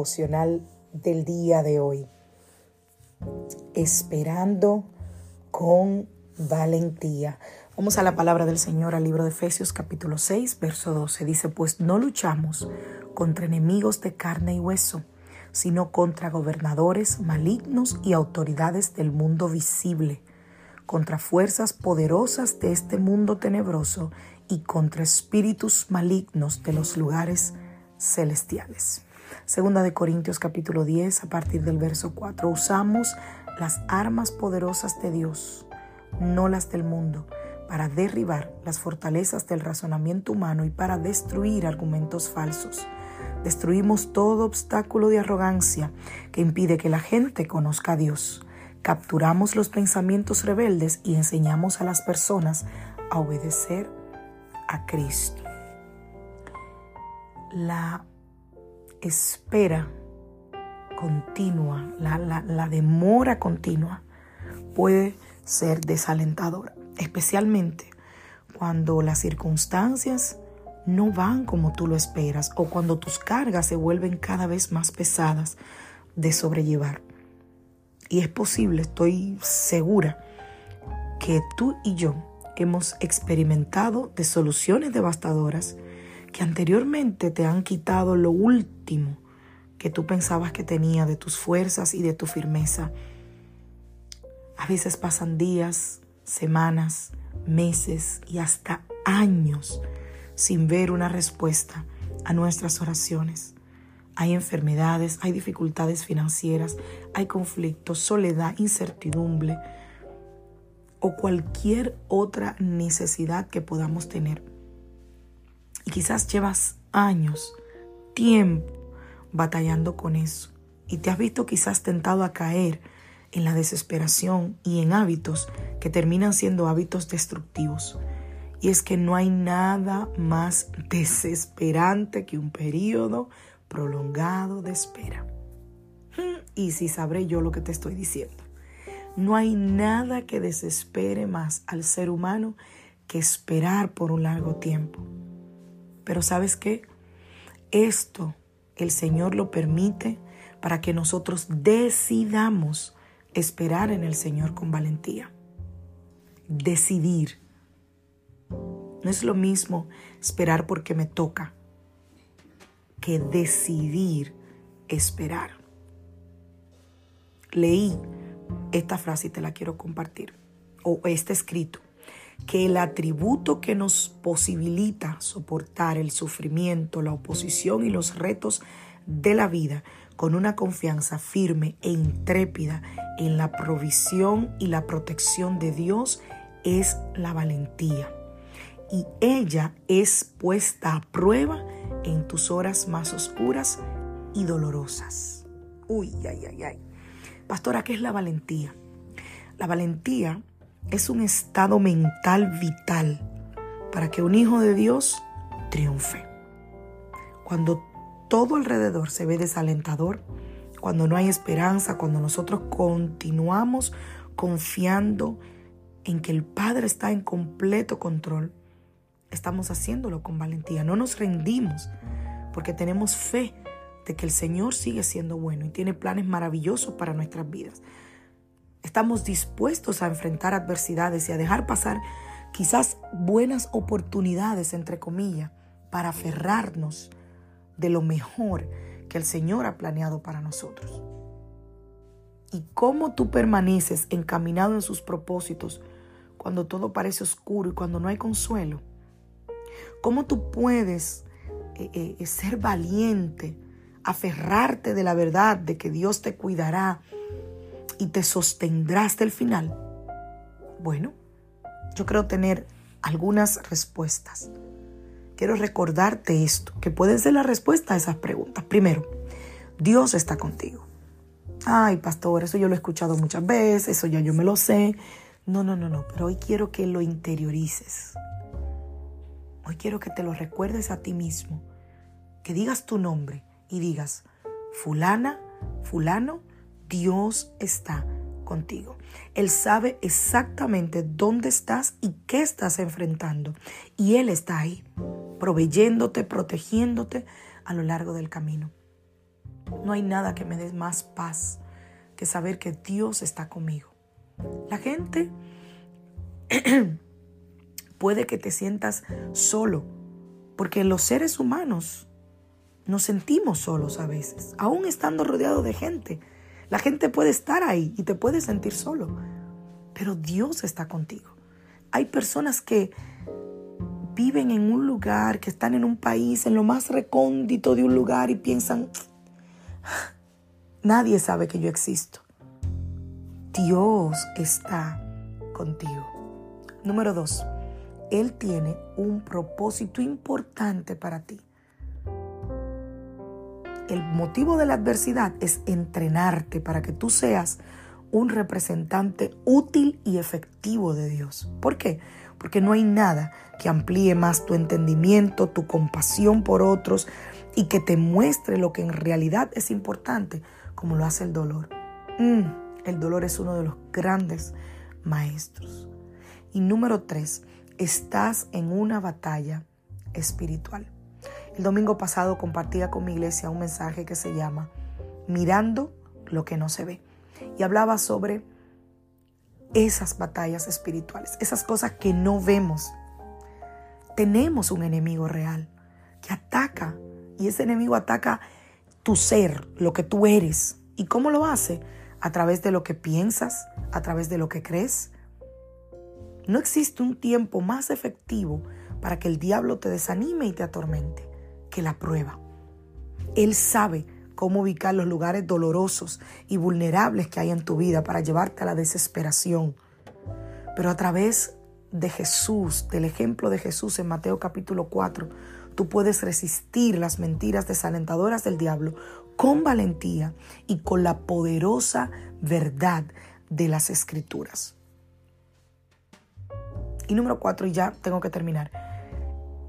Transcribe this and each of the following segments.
Devocional del día de hoy. Esperando con valentía. Vamos a la palabra del Señor al libro de Efesios capítulo 6, verso 12. Dice, pues no luchamos contra enemigos de carne y hueso, sino contra gobernadores malignos y autoridades del mundo visible, contra fuerzas poderosas de este mundo tenebroso y contra espíritus malignos de los lugares celestiales. Segunda de Corintios capítulo 10 a partir del verso 4. Usamos las armas poderosas de Dios, no las del mundo, para derribar las fortalezas del razonamiento humano y para destruir argumentos falsos. Destruimos todo obstáculo de arrogancia que impide que la gente conozca a Dios. Capturamos los pensamientos rebeldes y enseñamos a las personas a obedecer a Cristo. La espera continua, la, demora continua puede ser desalentadora, especialmente cuando las circunstancias no van como tú lo esperas o cuando tus cargas se vuelven cada vez más pesadas de sobrellevar. Y es posible, estoy segura, que tú y yo hemos experimentado de soluciones devastadoras que anteriormente te han quitado lo último que tú pensabas que tenía de tus fuerzas y de tu firmeza. A veces pasan días, semanas, meses y hasta años sin ver una respuesta a nuestras oraciones. Hay enfermedades, hay dificultades financieras, hay conflictos, soledad, incertidumbre o cualquier otra necesidad que podamos tener. Y quizás llevas años, tiempo, batallando con eso. Y te has visto quizás tentado a caer en la desesperación y en hábitos que terminan siendo hábitos destructivos. Y es que no hay nada más desesperante que un periodo prolongado de espera. Y si sabré yo lo que te estoy diciendo. No hay nada que desespere más al ser humano que esperar por un largo tiempo. Pero sabes qué? Esto el Señor lo permite para que nosotros decidamos esperar en el Señor con valentía. Decidir. No es lo mismo esperar porque me toca que decidir esperar. Leí esta frase y te la quiero compartir, o este escrito que el atributo que nos posibilita soportar el sufrimiento, la oposición y los retos de la vida con una confianza firme e intrépida en la provisión y la protección de Dios es la valentía. Y ella es puesta a prueba en tus horas más oscuras y dolorosas. Uy, ay, ay, ay. Pastora, ¿qué es la valentía? La valentía es un estado mental vital para que un hijo de Dios triunfe. Cuando todo alrededor se ve desalentador, cuando no hay esperanza, cuando nosotros continuamos confiando en que el Padre está en completo control, estamos haciéndolo con valentía. No nos rendimos porque tenemos fe de que el Señor sigue siendo bueno y tiene planes maravillosos para nuestras vidas. Estamos dispuestos a enfrentar adversidades y a dejar pasar quizás buenas oportunidades, entre comillas, para aferrarnos de lo mejor que el Señor ha planeado para nosotros. Y cómo tú permaneces encaminado en sus propósitos cuando todo parece oscuro y cuando no hay consuelo. Cómo tú puedes eh, eh, ser valiente aferrarte de la verdad de que Dios te cuidará y te sostendrá hasta el final? Bueno, yo creo tener algunas respuestas. Quiero recordarte esto, que puede ser la respuesta a esas preguntas. Primero, Dios está contigo. Ay, pastor, eso yo lo he escuchado muchas veces, eso ya yo me lo sé. No, no, no, no, pero hoy quiero que lo interiorices. Hoy quiero que te lo recuerdes a ti mismo, que digas tu nombre y digas, fulana, fulano, Dios está contigo. Él sabe exactamente dónde estás y qué estás enfrentando. Y Él está ahí, proveyéndote, protegiéndote a lo largo del camino. No hay nada que me dé más paz que saber que Dios está conmigo. La gente puede que te sientas solo, porque los seres humanos nos sentimos solos a veces, aún estando rodeados de gente. La gente puede estar ahí y te puede sentir solo, pero Dios está contigo. Hay personas que viven en un lugar, que están en un país, en lo más recóndito de un lugar y piensan, nadie sabe que yo existo. Dios está contigo. Número dos, él tiene un propósito importante para ti. El motivo de la adversidad es entrenarte para que tú seas un representante útil y efectivo de Dios. ¿Por qué? Porque no hay nada que amplíe más tu entendimiento, tu compasión por otros y que te muestre lo que en realidad es importante, como lo hace el dolor. Mm, el dolor es uno de los grandes maestros. Y número tres, estás en una batalla espiritual. El domingo pasado compartía con mi iglesia un mensaje que se llama Mirando lo que no se ve. Y hablaba sobre esas batallas espirituales, esas cosas que no vemos. Tenemos un enemigo real que ataca y ese enemigo ataca tu ser, lo que tú eres. ¿Y cómo lo hace? A través de lo que piensas, a través de lo que crees, no existe un tiempo más efectivo para que el diablo te desanime y te atormente que la prueba. Él sabe cómo ubicar los lugares dolorosos y vulnerables que hay en tu vida para llevarte a la desesperación. Pero a través de Jesús, del ejemplo de Jesús en Mateo capítulo 4, tú puedes resistir las mentiras desalentadoras del diablo con valentía y con la poderosa verdad de las escrituras. Y número cuatro, y ya tengo que terminar.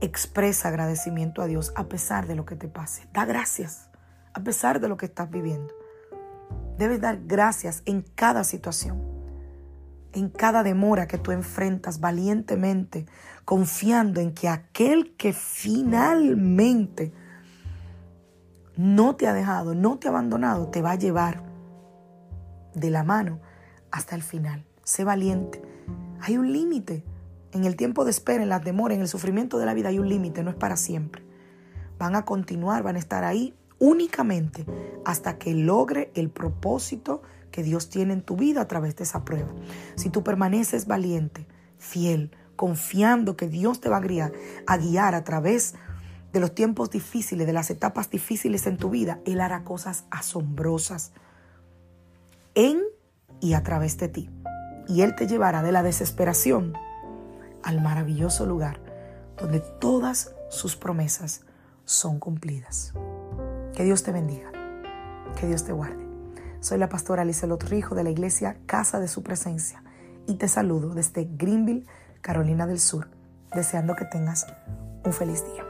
Expresa agradecimiento a Dios a pesar de lo que te pase. Da gracias a pesar de lo que estás viviendo. Debes dar gracias en cada situación, en cada demora que tú enfrentas valientemente, confiando en que aquel que finalmente no te ha dejado, no te ha abandonado, te va a llevar de la mano hasta el final. Sé valiente. Hay un límite. En el tiempo de espera, en las demoras, en el sufrimiento de la vida hay un límite, no es para siempre. Van a continuar, van a estar ahí únicamente hasta que logre el propósito que Dios tiene en tu vida a través de esa prueba. Si tú permaneces valiente, fiel, confiando que Dios te va a guiar, a guiar a través de los tiempos difíciles, de las etapas difíciles en tu vida, Él hará cosas asombrosas en y a través de ti. Y Él te llevará de la desesperación al maravilloso lugar donde todas sus promesas son cumplidas. Que Dios te bendiga, que Dios te guarde. Soy la pastora Lizelot Rijo de la iglesia Casa de Su Presencia y te saludo desde Greenville, Carolina del Sur, deseando que tengas un feliz día.